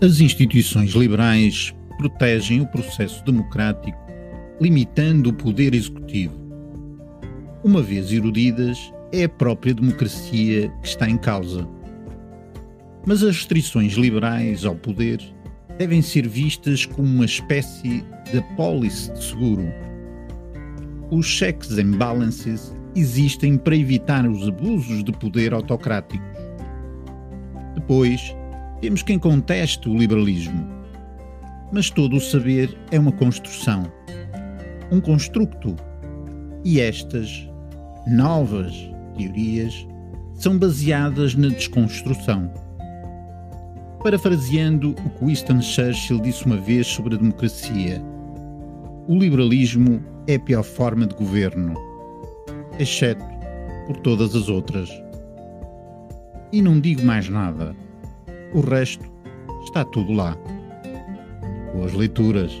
As instituições liberais protegem o processo democrático, limitando o poder executivo. Uma vez erudidas, é a própria democracia que está em causa. Mas as restrições liberais ao poder devem ser vistas como uma espécie de apólice de seguro. Os checks and balances existem para evitar os abusos de poder autocráticos. Depois, temos quem conteste o liberalismo. Mas todo o saber é uma construção, um construto. E estas novas teorias são baseadas na desconstrução. Parafraseando o que Winston Churchill disse uma vez sobre a democracia, o liberalismo é a pior forma de governo, exceto por todas as outras. E não digo mais nada. O resto está tudo lá. Boas leituras.